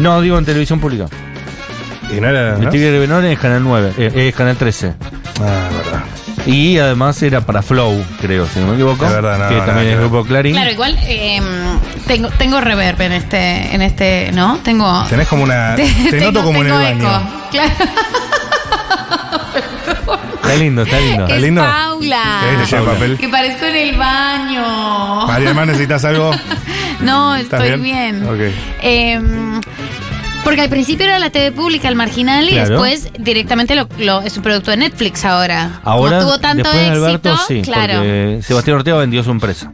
No, digo en televisión pública. Y no era. El ¿no? Tigre de Benón es Canal 9, eh, es Canal 13. Ah, verdad. Y además era para Flow, creo, si no me equivoco. Es verdad, no, que también que es. Grupo Clarín. Claro, igual eh, tengo, tengo reverb en este, en este, ¿no? Tengo. Tenés como una. Te, tengo- noto como en el baño. eco. Claro. Está lindo, está lindo. ¿Está Es lindo? Paula. ¿Querés que lleve Paula. papel? Que parezco en el baño. María, necesitas algo. No, ¿Estás estoy bien? bien. Ok. Em, porque al principio era la TV pública, el marginal, y Claro. después directamente lo, lo- es un producto de Netflix ahora. Ahora, Como tuvo tanto después de éxito, Alberto, sí, claro. Sebastián Ortega vendió su empresa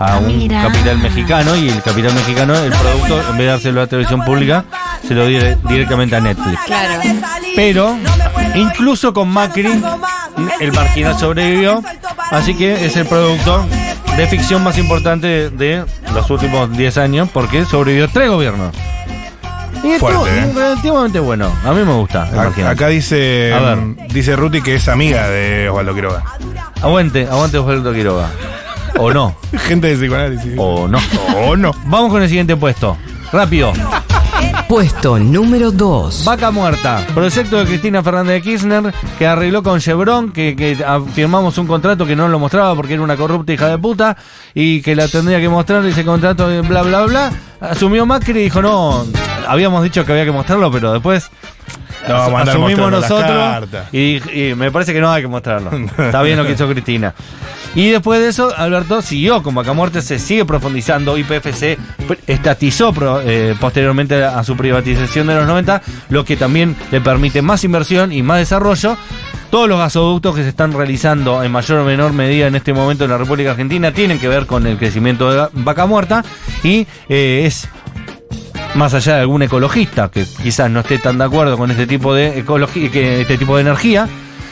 a Ah, un mira. capital mexicano y el capital mexicano, el producto, en vez de dárselo a la televisión pública, se lo dio directamente a Netflix. Claro. Pero incluso con Macri, el marginal sobrevivió, así que es el producto de ficción más importante de, de los últimos 10 años, porque sobrevivió tres gobiernos. Y Fuerte, ¿eh? relativamente bueno. A mí me gusta el A- marginal. Acá dice. A ver. Dice Ruti que es amiga de Osvaldo Quiroga. Aguante, aguante Osvaldo Quiroga. O no, Gente de psicoanálisis. o no. O no. Vamos con el siguiente puesto. Rápido. Puesto número 2. Vaca Muerta, proyecto de Cristina Fernández de Kirchner que arregló con Chevron, que, que firmamos un contrato que no lo mostraba porque era una corrupta hija de puta y que la tendría que mostrar ese contrato de bla bla bla. Asumió Macri y dijo, no, habíamos dicho que había que mostrarlo, pero después No, asumimos nosotros y me parece que no hay que mostrarlo. Está bien lo que hizo Cristina. Y después de eso, Alberto siguió con Vaca Muerta, se sigue profundizando. IPFC pr- estatizó eh, posteriormente a su privatización de los 90, lo que también le permite más inversión y más desarrollo. Todos los gasoductos que se están realizando en mayor o menor medida en este momento en la República Argentina tienen que ver con el crecimiento de Vaca Muerta y eh, es más allá de algún ecologista que quizás no esté tan de acuerdo con este tipo de que este tipo de energía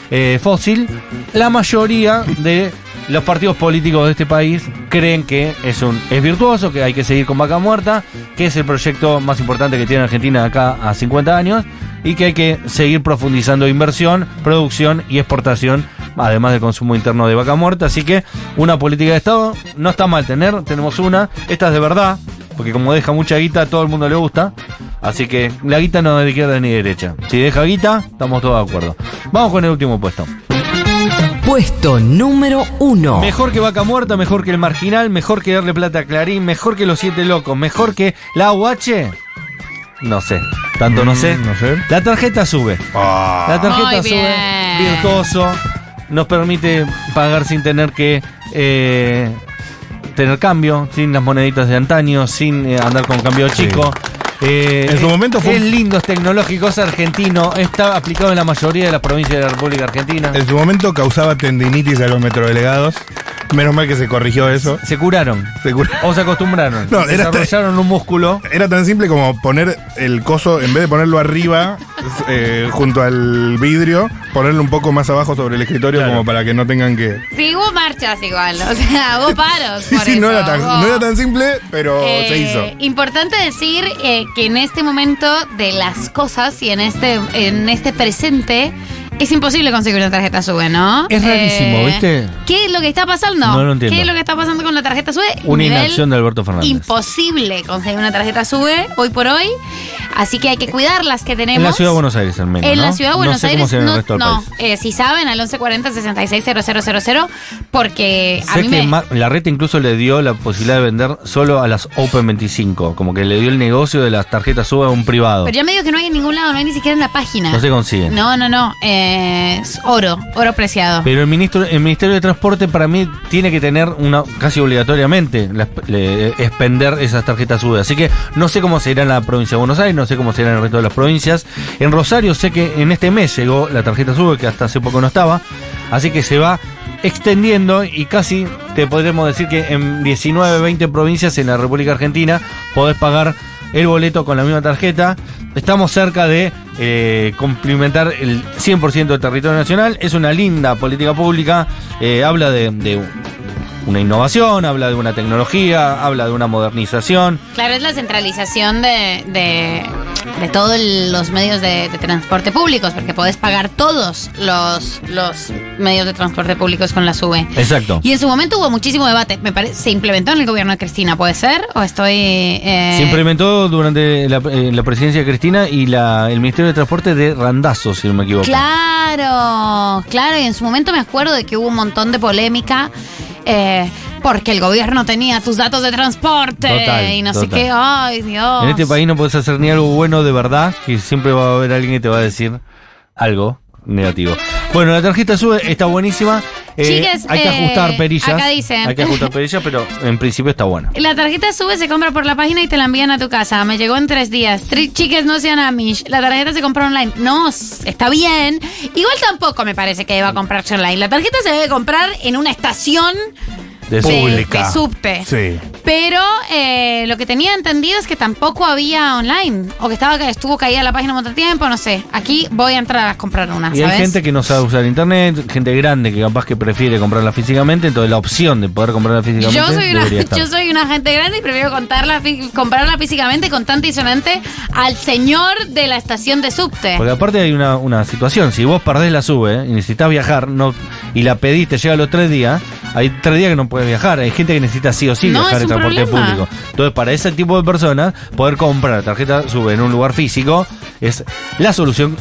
eh, fósil, la mayoría de los partidos políticos de este país creen que es un es virtuoso, que hay que seguir con vaca muerta, que es el proyecto más importante que tiene Argentina acá a 50 años y que hay que seguir profundizando inversión, producción y exportación, además del consumo interno de vaca muerta. Así que una política de Estado no está mal tener, tenemos una, esta es de verdad, porque como deja mucha guita, a todo el mundo le gusta. Así que la guita no es de izquierda ni de derecha. Si deja guita, estamos todos de acuerdo. Vamos con el último puesto. Puesto número 1. Mejor que Vaca Muerta, mejor que el Marginal, mejor que darle plata a Clarín, mejor que los Siete Locos, mejor que la UH. No sé, tanto no Mm, sé. no sé. La tarjeta sube. Ah. La tarjeta Muy sube, bien. virtuoso, nos permite pagar sin tener que eh, tener cambio, sin las moneditas de antaño, sin eh, andar con cambio chico. Eh, En su momento fue Es un- lindo, es tecnológico, es argentino, está aplicado en la mayoría de las provincias de la República Argentina. En su momento causaba tendinitis a los metrodelegados, Menos mal que se corrigió eso. Se curaron. Se cur- O se acostumbraron. No, era- Desarrollaron un músculo. Era tan simple como poner el coso, en vez de ponerlo arriba, eh, junto al vidrio, ponerlo un poco más abajo sobre el escritorio Claro. como para que no tengan que... Sí, hubo marchas igual, o sea, hubo paros. Sí, por sí, no era, tan, no era tan simple, pero Eh, se hizo. Importante decir eh, que en este momento de las cosas y en este, en este presente es imposible conseguir una tarjeta SUBE, ¿no? Eh, Es rarísimo, ¿viste? ¿Qué es lo que está pasando? No lo entiendo. ¿Qué es lo que está pasando con la tarjeta SUBE? Una Nivel inacción de Alberto Fernández. Imposible conseguir una tarjeta SUBE hoy por hoy. Así que hay que cuidar las que tenemos. En la ciudad de Buenos Aires, al menos. En la ¿no? ciudad de Buenos no sé Aires, cómo no, el resto del no. país. Eh, si saben, al 1140 660000, porque a Sé mí que me... La red incluso le dio la posibilidad de vender solo a las Open 25, como que le dio el negocio de las tarjetas SUBE a un privado. Pero ya me digo que no hay en ningún lado, no hay ni siquiera en la página. No se consiguen. No, no, no. eh, es oro, oro preciado. Pero el ministro, el Ministerio de Transporte para mí tiene que tener una casi obligatoriamente la- le- expender esas tarjetas SUBE. Así que no sé cómo se irá en la provincia de Buenos Aires, no sé cómo se irá en el resto de las provincias. En Rosario sé que en este mes llegó la tarjeta SUBE, que hasta hace poco no estaba. Así que se va extendiendo y casi te podremos decir que en 19, 20 provincias en la República Argentina podés pagar el boleto con la misma tarjeta. Estamos cerca de eh, complementar el 100% del territorio nacional. Es una linda política pública. eh, habla de, de una innovación, habla de una tecnología, habla de una modernización. Claro, es la centralización de, de, de todos los medios de, de transporte públicos, porque podés pagar todos los, los medios de transporte públicos con la SUBE. Exacto. Y en su momento hubo muchísimo debate. Me parece, se implementó en el gobierno de Cristina, ¿puede ser? ¿O estoy...? eh, Se implementó durante la, eh, la presidencia de Cristina y la, el Ministerio de Transporte de Randazo, si no me equivoco. Claro, claro, y en su momento me acuerdo de que hubo un montón de polémica eh, porque el gobierno tenía tus datos de transporte Total, y no sé total. qué, ay Dios. En este país no puedes hacer ni algo bueno de verdad, que siempre va a haber alguien que te va a decir algo negativo. Bueno, la tarjeta sube, está buenísima. Eh, Chiques, hay que eh, ajustar perillas. acá dicen. Hay que ajustar perillas, pero en principio está buena. La tarjeta sube, se compra por la página y te la envían a tu casa. Me llegó en tres días. Tri- chiques, no sean amish. La tarjeta se compra online. No, está bien. Igual tampoco me parece que deba comprarse online. La tarjeta se debe comprar en una estación De Pública. de subte. Sí. Pero eh, lo que tenía entendido es que tampoco había online. O que estaba estuvo caída la página de tiempo, no sé. Aquí voy a entrar a comprar una, Y ¿sabes? hay gente que no sabe usar internet, gente grande que capaz que prefiere comprarla físicamente, entonces la opción de poder comprarla físicamente Yo soy, una, estar. yo soy una gente grande y prefiero contarla, comprarla físicamente contante y sonante al señor de la estación de subte. Porque aparte hay una, una situación, si vos perdés la sube y necesitas viajar no, y la pediste, llega a los tres días, hay tres días que no puedes viajar, hay gente que necesita sí o sí No, viajar en transporte problema. público. Entonces para ese tipo de personas, poder comprar tarjeta sube en un lugar físico es la solución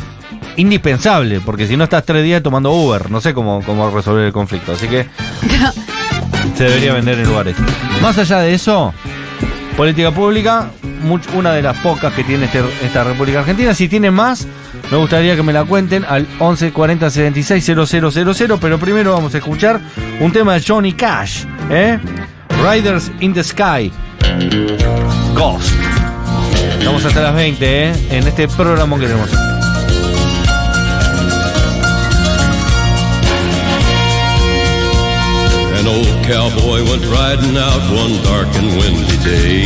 indispensable, porque si no estás tres días tomando Uber, no sé cómo, cómo resolver el conflicto, así que se debería vender en lugares. Más allá de eso, política pública, much- una de las pocas que tiene este- esta República Argentina. Si tiene más, me gustaría que me la cuenten al 11 40 76 000, pero primero vamos a escuchar un tema de Johnny Cash, ¿eh? Riders in the Sky. Ghost. Estamos hasta las 20, ¿eh? En este programa que tenemos. An old cowboy went riding out one dark and windy day.